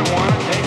I want to take